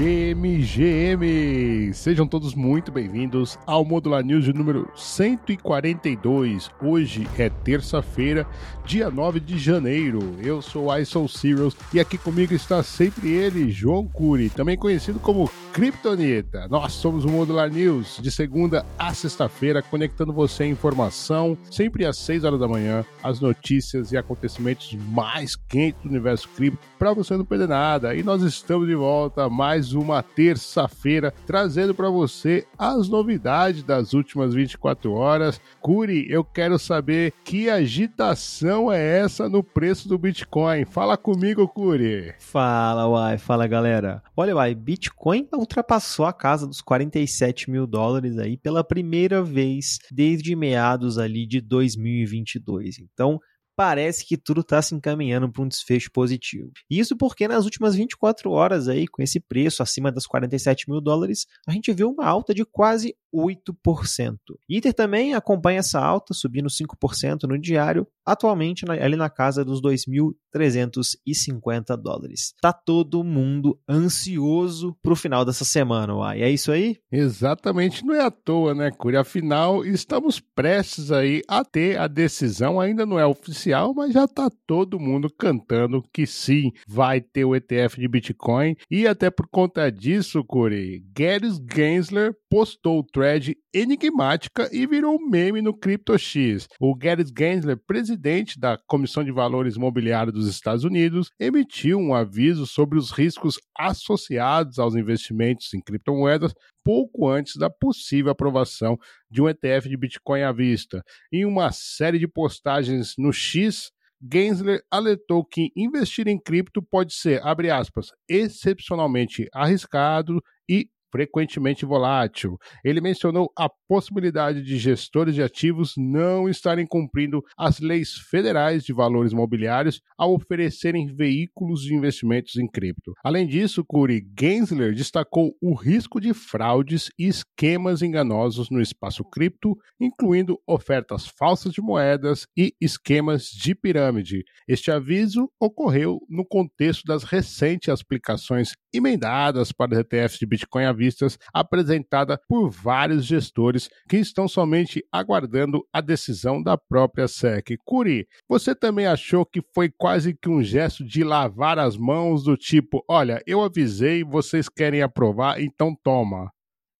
GMGM! Sejam todos muito bem-vindos ao Modular News de número 142. Hoje é terça-feira, dia 9 de janeiro. Eu sou ISO Serials e aqui comigo está sempre ele, João Cury, também conhecido como Kryptonita. Nós somos o Modular News, de segunda a sexta-feira, conectando você à informação, sempre às 6 horas da manhã, as notícias e acontecimentos mais quentes do universo cripto, para você não perder nada. E nós estamos de volta mais uma terça-feira, trazendo para você as novidades das últimas 24 horas. Curi, eu quero saber que agitação é essa no preço do Bitcoin. Fala comigo, Curi. Fala, Uai, fala galera. Olha, Uai, Bitcoin ultrapassou a casa dos 47 mil dólares aí pela primeira vez desde meados ali de 2022. Então, parece que tudo está se encaminhando para um desfecho positivo. Isso porque nas últimas 24 horas aí, com esse preço acima das 47 mil dólares, a gente viu uma alta de quase 8%. Ether também acompanha essa alta, subindo 5% no diário, atualmente ali na casa dos 2.350 dólares. Tá todo mundo ansioso para o final dessa semana, uai. É isso aí? Exatamente, não é à toa, né, Curi? Afinal, estamos prestes aí a ter a decisão, ainda não é oficial mas já tá todo mundo cantando que sim, vai ter o ETF de Bitcoin. E até por conta disso, Corey, Gary Gensler postou o thread enigmática e virou meme no CryptoX. O Gary Gensler, presidente da Comissão de Valores Imobiliários dos Estados Unidos, emitiu um aviso sobre os riscos associados aos investimentos em criptomoedas pouco antes da possível aprovação de um ETF de Bitcoin à vista. Em uma série de postagens no X, Gensler alertou que investir em cripto pode ser, aspas, excepcionalmente arriscado e frequentemente volátil. Ele mencionou a possibilidade de gestores de ativos não estarem cumprindo as leis federais de valores mobiliários ao oferecerem veículos de investimentos em cripto. Além disso, Curi Gensler destacou o risco de fraudes e esquemas enganosos no espaço cripto, incluindo ofertas falsas de moedas e esquemas de pirâmide. Este aviso ocorreu no contexto das recentes aplicações emendadas para os ETFs de Bitcoin à vistas apresentada por vários gestores que estão somente aguardando a decisão da própria SEC. Curi, você também achou que foi quase que um gesto de lavar as mãos do tipo, olha, eu avisei, vocês querem aprovar, então toma.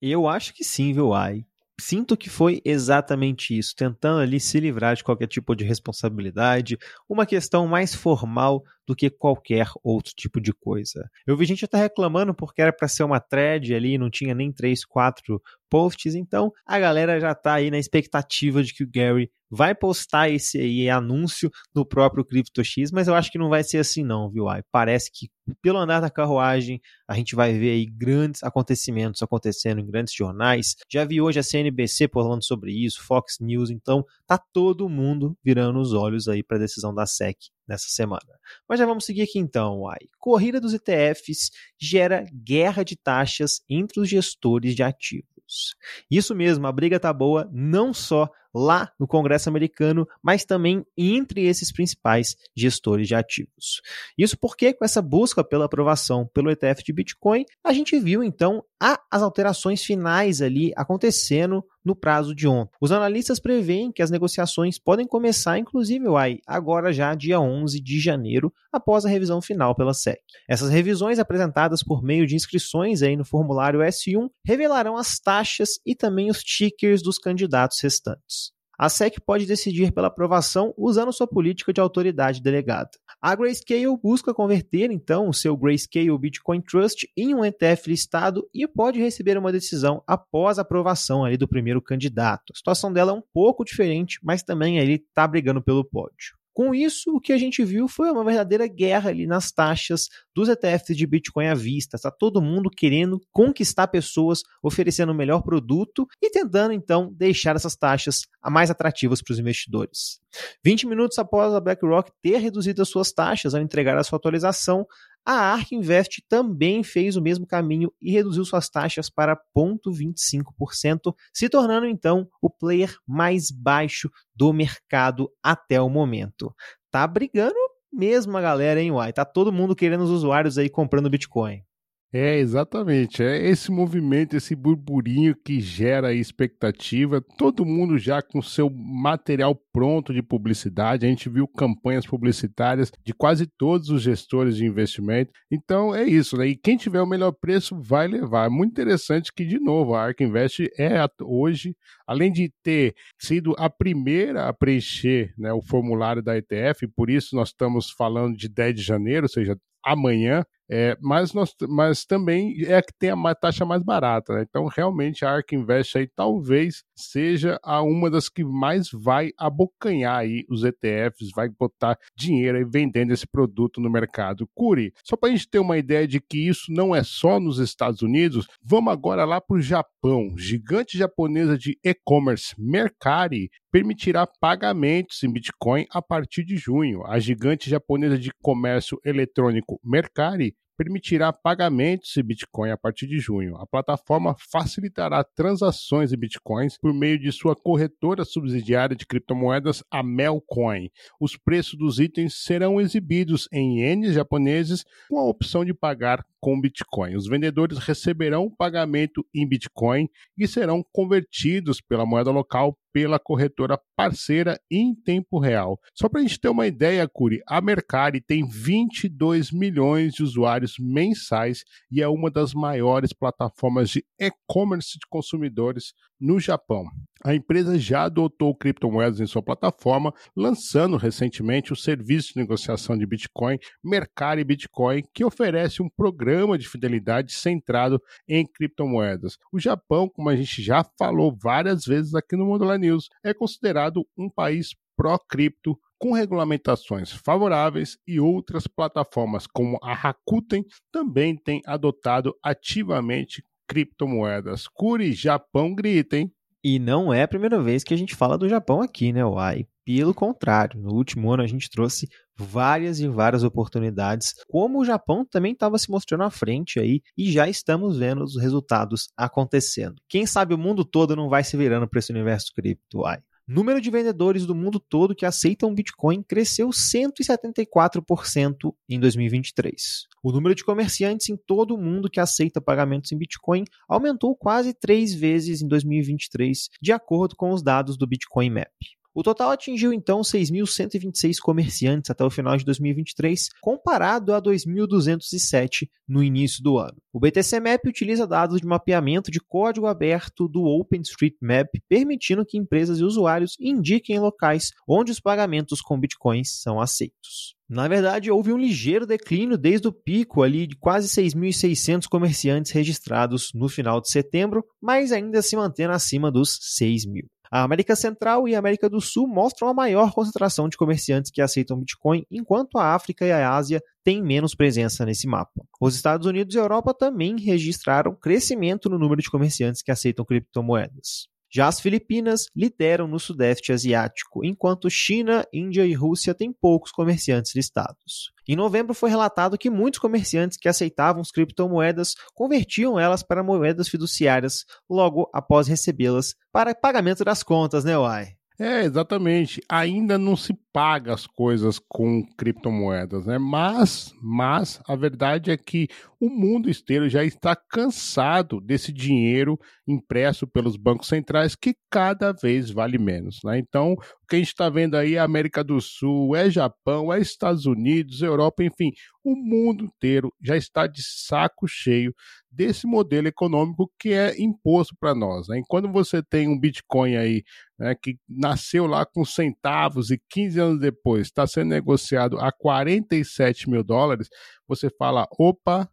Eu acho que sim, viu, Ai sinto que foi exatamente isso, tentando ali se livrar de qualquer tipo de responsabilidade, uma questão mais formal do que qualquer outro tipo de coisa. Eu vi gente até reclamando porque era para ser uma thread ali, não tinha nem três, quatro posts, então a galera já está aí na expectativa de que o Gary vai postar esse aí anúncio no próprio CryptoX, mas eu acho que não vai ser assim não, viu? Ai? Parece que pelo andar da carruagem a gente vai ver aí grandes acontecimentos acontecendo em grandes jornais. Já vi hoje a CNBC falando sobre isso, Fox News, então tá todo mundo virando os olhos aí para a decisão da SEC nessa semana. Mas já vamos seguir aqui então, Uai. Corrida dos ETFs gera guerra de taxas entre os gestores de ativos. Isso mesmo, a briga tá boa não só lá no Congresso americano, mas também entre esses principais gestores de ativos. Isso porque, com essa busca pela aprovação pelo ETF de Bitcoin, a gente viu então as alterações finais ali acontecendo no prazo de ontem. Os analistas preveem que as negociações podem começar, inclusive, uai, agora já dia 11 de janeiro, após a revisão final pela SEC. Essas revisões apresentadas por meio de inscrições aí no formulário S1 revelarão as taxas e também os tickers dos candidatos restantes a SEC pode decidir pela aprovação usando sua política de autoridade delegada. A Grayscale busca converter, então, o seu Grayscale Bitcoin Trust em um ETF listado e pode receber uma decisão após a aprovação ali do primeiro candidato. A situação dela é um pouco diferente, mas também ele está brigando pelo pódio. Com isso, o que a gente viu foi uma verdadeira guerra ali nas taxas dos ETFs de Bitcoin à vista. Está todo mundo querendo conquistar pessoas, oferecendo o melhor produto e tentando então deixar essas taxas mais atrativas para os investidores. 20 minutos após a BlackRock ter reduzido as suas taxas ao entregar a sua atualização, a ARK Invest também fez o mesmo caminho e reduziu suas taxas para 0,25%, se tornando então o player mais baixo do mercado até o momento. Tá brigando mesmo a galera, hein, Uai? Tá todo mundo querendo os usuários aí comprando Bitcoin. É, exatamente. É esse movimento, esse burburinho que gera expectativa. Todo mundo já com seu material pronto de publicidade. A gente viu campanhas publicitárias de quase todos os gestores de investimento. Então é isso, né? E quem tiver o melhor preço vai levar. É muito interessante que, de novo, a Ark Invest é hoje, além de ter sido a primeira a preencher né, o formulário da ETF, por isso nós estamos falando de 10 de janeiro, ou seja, amanhã, é, mas, nós, mas também é a que tem a taxa mais barata. Né? Então, realmente, a Ark Invest aí talvez seja a uma das que mais vai abocanhar aí os ETFs, vai botar dinheiro aí vendendo esse produto no mercado. Curi, só para a gente ter uma ideia de que isso não é só nos Estados Unidos, vamos agora lá para o Japão. Gigante japonesa de e-commerce Mercari permitirá pagamentos em Bitcoin a partir de junho. A gigante japonesa de comércio eletrônico Mercari permitirá pagamentos em Bitcoin a partir de junho. A plataforma facilitará transações em Bitcoins por meio de sua corretora subsidiária de criptomoedas, a Melcoin. Os preços dos itens serão exibidos em ienes japoneses com a opção de pagar com Bitcoin. Os vendedores receberão o pagamento em Bitcoin e serão convertidos pela moeda local pela corretora parceira em tempo real. Só para a gente ter uma ideia, Curi, a Mercari tem 22 milhões de usuários mensais e é uma das maiores plataformas de e-commerce de consumidores no Japão. A empresa já adotou criptomoedas em sua plataforma, lançando recentemente o serviço de negociação de Bitcoin Mercari Bitcoin, que oferece um programa de fidelidade centrado em criptomoedas. O Japão, como a gente já falou várias vezes aqui no Modular News, é considerado um país pró-cripto com regulamentações favoráveis e outras plataformas como a Rakuten também têm adotado ativamente criptomoedas. Curi, Japão grita, hein? E não é a primeira vez que a gente fala do Japão aqui, né, Uai? Pelo contrário, no último ano a gente trouxe várias e várias oportunidades, como o Japão também estava se mostrando à frente aí e já estamos vendo os resultados acontecendo. Quem sabe o mundo todo não vai se virando para esse universo cripto, Uai? Número de vendedores do mundo todo que aceitam Bitcoin cresceu 174% em 2023. O número de comerciantes em todo o mundo que aceita pagamentos em Bitcoin aumentou quase três vezes em 2023, de acordo com os dados do Bitcoin Map. O total atingiu então 6.126 comerciantes até o final de 2023, comparado a 2.207 no início do ano. O BTC Map utiliza dados de mapeamento de código aberto do OpenStreetMap, permitindo que empresas e usuários indiquem locais onde os pagamentos com bitcoins são aceitos. Na verdade, houve um ligeiro declínio desde o pico ali de quase 6.600 comerciantes registrados no final de setembro, mas ainda se mantendo acima dos 6 mil. A América Central e a América do Sul mostram a maior concentração de comerciantes que aceitam Bitcoin, enquanto a África e a Ásia têm menos presença nesse mapa. Os Estados Unidos e a Europa também registraram crescimento no número de comerciantes que aceitam criptomoedas. Já as Filipinas lideram no Sudeste Asiático, enquanto China, Índia e Rússia têm poucos comerciantes listados. Em novembro foi relatado que muitos comerciantes que aceitavam as criptomoedas convertiam elas para moedas fiduciárias logo após recebê-las para pagamento das contas, né, Uai? É, exatamente. Ainda não se paga as coisas com criptomoedas, né? Mas, mas a verdade é que o mundo inteiro já está cansado desse dinheiro impresso pelos bancos centrais que cada vez vale menos, né? Então, o que a gente está vendo aí é América do Sul, é Japão, é Estados Unidos, Europa, enfim, o mundo inteiro já está de saco cheio desse modelo econômico que é imposto para nós. Né? Enquanto você tem um Bitcoin aí né, que nasceu lá com centavos e 15 anos depois está sendo negociado a 47 mil dólares, você fala: opa,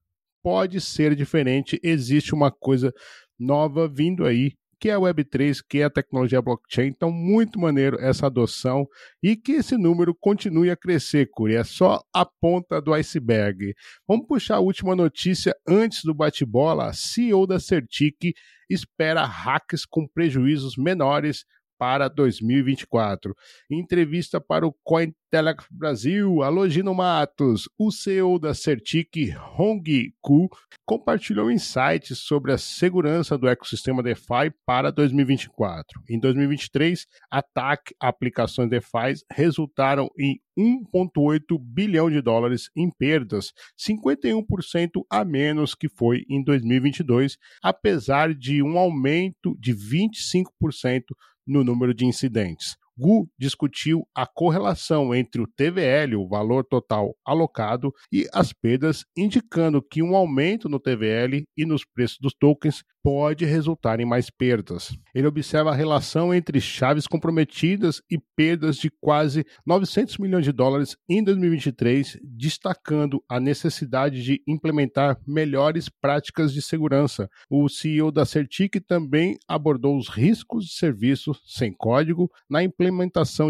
pode ser diferente, existe uma coisa nova vindo aí que é a Web3, que é a tecnologia blockchain. Então, muito maneiro essa adoção e que esse número continue a crescer, Curi. É só a ponta do iceberg. Vamos puxar a última notícia antes do bate-bola. CEO da Certic espera hacks com prejuízos menores para 2024. Em entrevista para o Cointelegraph Brasil, Alogino Matos, o CEO da Certic, Hong Ku, compartilhou insights sobre a segurança do ecossistema DeFi para 2024. Em 2023, ataque a aplicações DeFi resultaram em 1,8 bilhão de dólares em perdas, 51% a menos que foi em 2022, apesar de um aumento de 25% no número de incidentes. Gu discutiu a correlação entre o TVL, o valor total alocado, e as perdas, indicando que um aumento no TVL e nos preços dos tokens pode resultar em mais perdas. Ele observa a relação entre chaves comprometidas e perdas de quase 900 milhões de dólares em 2023, destacando a necessidade de implementar melhores práticas de segurança. O CEO da Certic também abordou os riscos de serviço sem código na implementação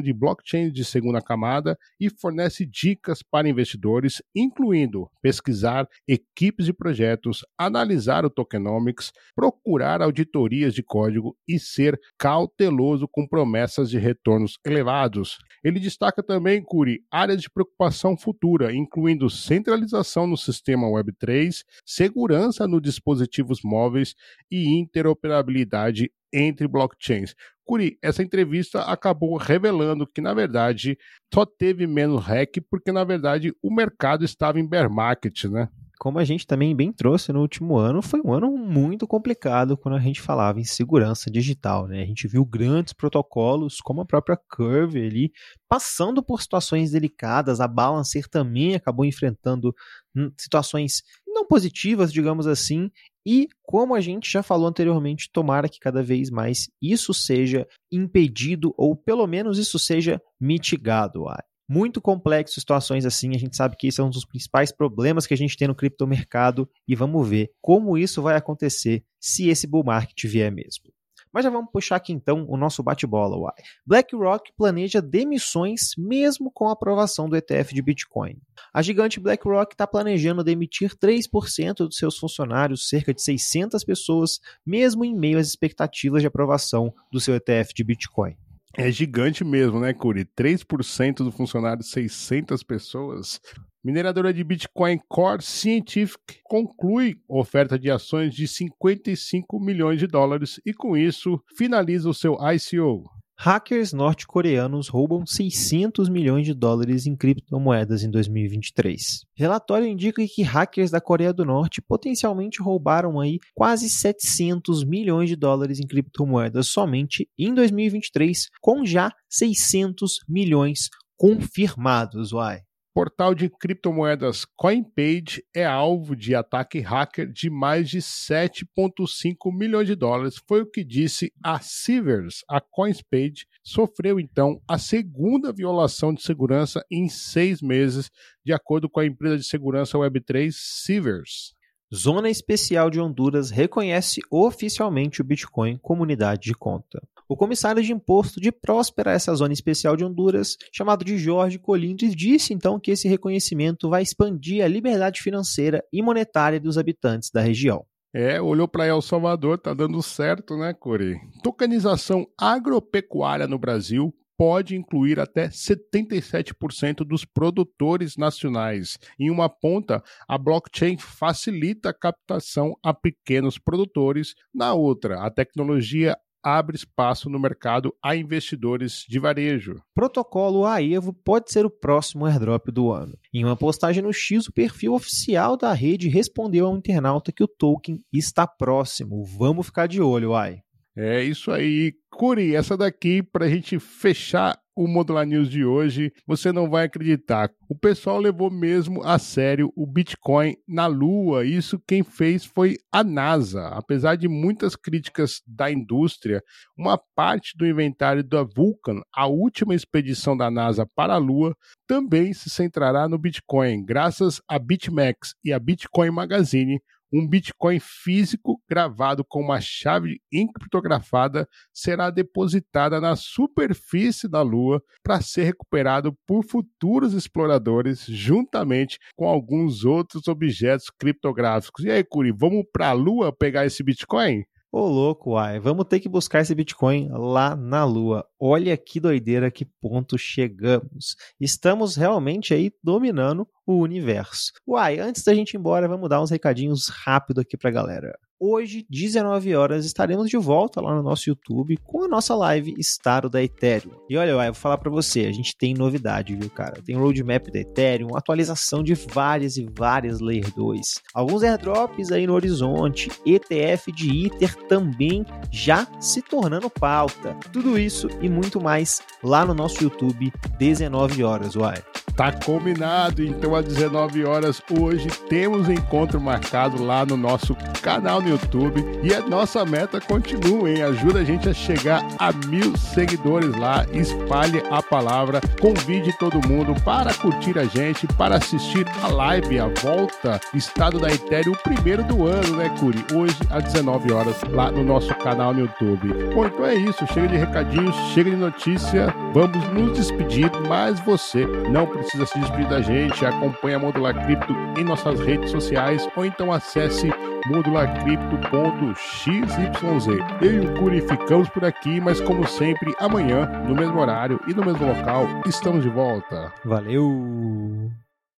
de blockchain de segunda camada e fornece dicas para investidores, incluindo pesquisar equipes de projetos, analisar o tokenomics, procurar auditorias de código e ser cauteloso com promessas de retornos elevados. Ele destaca também, Curi, áreas de preocupação futura, incluindo centralização no sistema Web3, segurança nos dispositivos móveis e interoperabilidade entre blockchains. Curi, essa entrevista acabou revelando que, na verdade, só teve menos hack porque, na verdade, o mercado estava em bear market, né? como a gente também bem trouxe no último ano, foi um ano muito complicado quando a gente falava em segurança digital. Né? A gente viu grandes protocolos, como a própria Curve ali, passando por situações delicadas. A Balancer também acabou enfrentando hum, situações não positivas, digamos assim. E, como a gente já falou anteriormente, tomara que cada vez mais isso seja impedido, ou pelo menos isso seja mitigado muito complexo situações assim. A gente sabe que isso é um dos principais problemas que a gente tem no criptomercado e vamos ver como isso vai acontecer se esse bull market vier mesmo. Mas já vamos puxar aqui então o nosso bate-bola. BlackRock planeja demissões mesmo com a aprovação do ETF de Bitcoin. A gigante BlackRock está planejando demitir 3% dos seus funcionários, cerca de 600 pessoas, mesmo em meio às expectativas de aprovação do seu ETF de Bitcoin. É gigante mesmo, né, Curi? 3% do funcionário, 600 pessoas. Mineradora de Bitcoin Core Scientific conclui oferta de ações de 55 milhões de dólares e, com isso, finaliza o seu ICO. Hackers norte-coreanos roubam 600 milhões de dólares em criptomoedas em 2023. Relatório indica que hackers da Coreia do Norte potencialmente roubaram aí quase 700 milhões de dólares em criptomoedas somente em 2023, com já 600 milhões confirmados. Uai portal de criptomoedas CoinPage é alvo de ataque hacker de mais de 7,5 milhões de dólares, foi o que disse a Sivers. A CoinPage sofreu então a segunda violação de segurança em seis meses, de acordo com a empresa de segurança Web3 Sivers. Zona Especial de Honduras reconhece oficialmente o Bitcoin como unidade de conta. O comissário de imposto de Próspera, essa zona especial de Honduras, chamado de Jorge Colindres, disse então que esse reconhecimento vai expandir a liberdade financeira e monetária dos habitantes da região. É, olhou para El Salvador, tá dando certo, né, Core? Tokenização agropecuária no Brasil pode incluir até 77% dos produtores nacionais. Em uma ponta, a blockchain facilita a captação a pequenos produtores, na outra, a tecnologia abre espaço no mercado a investidores de varejo. Protocolo AEVO pode ser o próximo airdrop do ano. Em uma postagem no X, o perfil oficial da rede respondeu ao internauta que o token está próximo. Vamos ficar de olho, ai. É isso aí. Curi, essa daqui para a gente fechar o Modular News de hoje, você não vai acreditar. O pessoal levou mesmo a sério o Bitcoin na Lua. Isso quem fez foi a NASA. Apesar de muitas críticas da indústria, uma parte do inventário da Vulcan, a última expedição da NASA para a Lua, também se centrará no Bitcoin, graças a BitMEX e a Bitcoin Magazine um Bitcoin físico gravado com uma chave encriptografada será depositada na superfície da Lua para ser recuperado por futuros exploradores, juntamente com alguns outros objetos criptográficos. E aí, Curi, vamos para a Lua pegar esse Bitcoin? Ô louco, uai, vamos ter que buscar esse Bitcoin lá na Lua. Olha que doideira, que ponto chegamos. Estamos realmente aí dominando o universo. Uai, antes da gente ir embora, vamos dar uns recadinhos rápido aqui pra galera. Hoje, 19 horas, estaremos de volta lá no nosso YouTube com a nossa live Estado da Ethereum. E olha, eu vou falar para você, a gente tem novidade, viu, cara? Tem roadmap da Ethereum, atualização de várias e várias Layer 2. Alguns airdrops aí no horizonte, ETF de Ether também já se tornando pauta. Tudo isso e muito mais lá no nosso YouTube, 19 horas, uai. Tá combinado, então às 19 horas hoje temos encontro marcado lá no nosso canal no YouTube e a nossa meta continua, hein? Ajuda a gente a chegar a mil seguidores lá, espalhe a palavra, convide todo mundo para curtir a gente, para assistir a live, a volta, Estado da Ethereum, o primeiro do ano, né, Curi? Hoje às 19 horas lá no nosso canal no YouTube. Bom, então é isso, chega de recadinhos, chega de notícia, vamos nos despedir, mas você não precisa precisa se despedir da gente, acompanhe a Modular Cripto em nossas redes sociais ou então acesse modularcripto.xyz. Eu e o Curi ficamos por aqui, mas como sempre, amanhã, no mesmo horário e no mesmo local, estamos de volta. Valeu!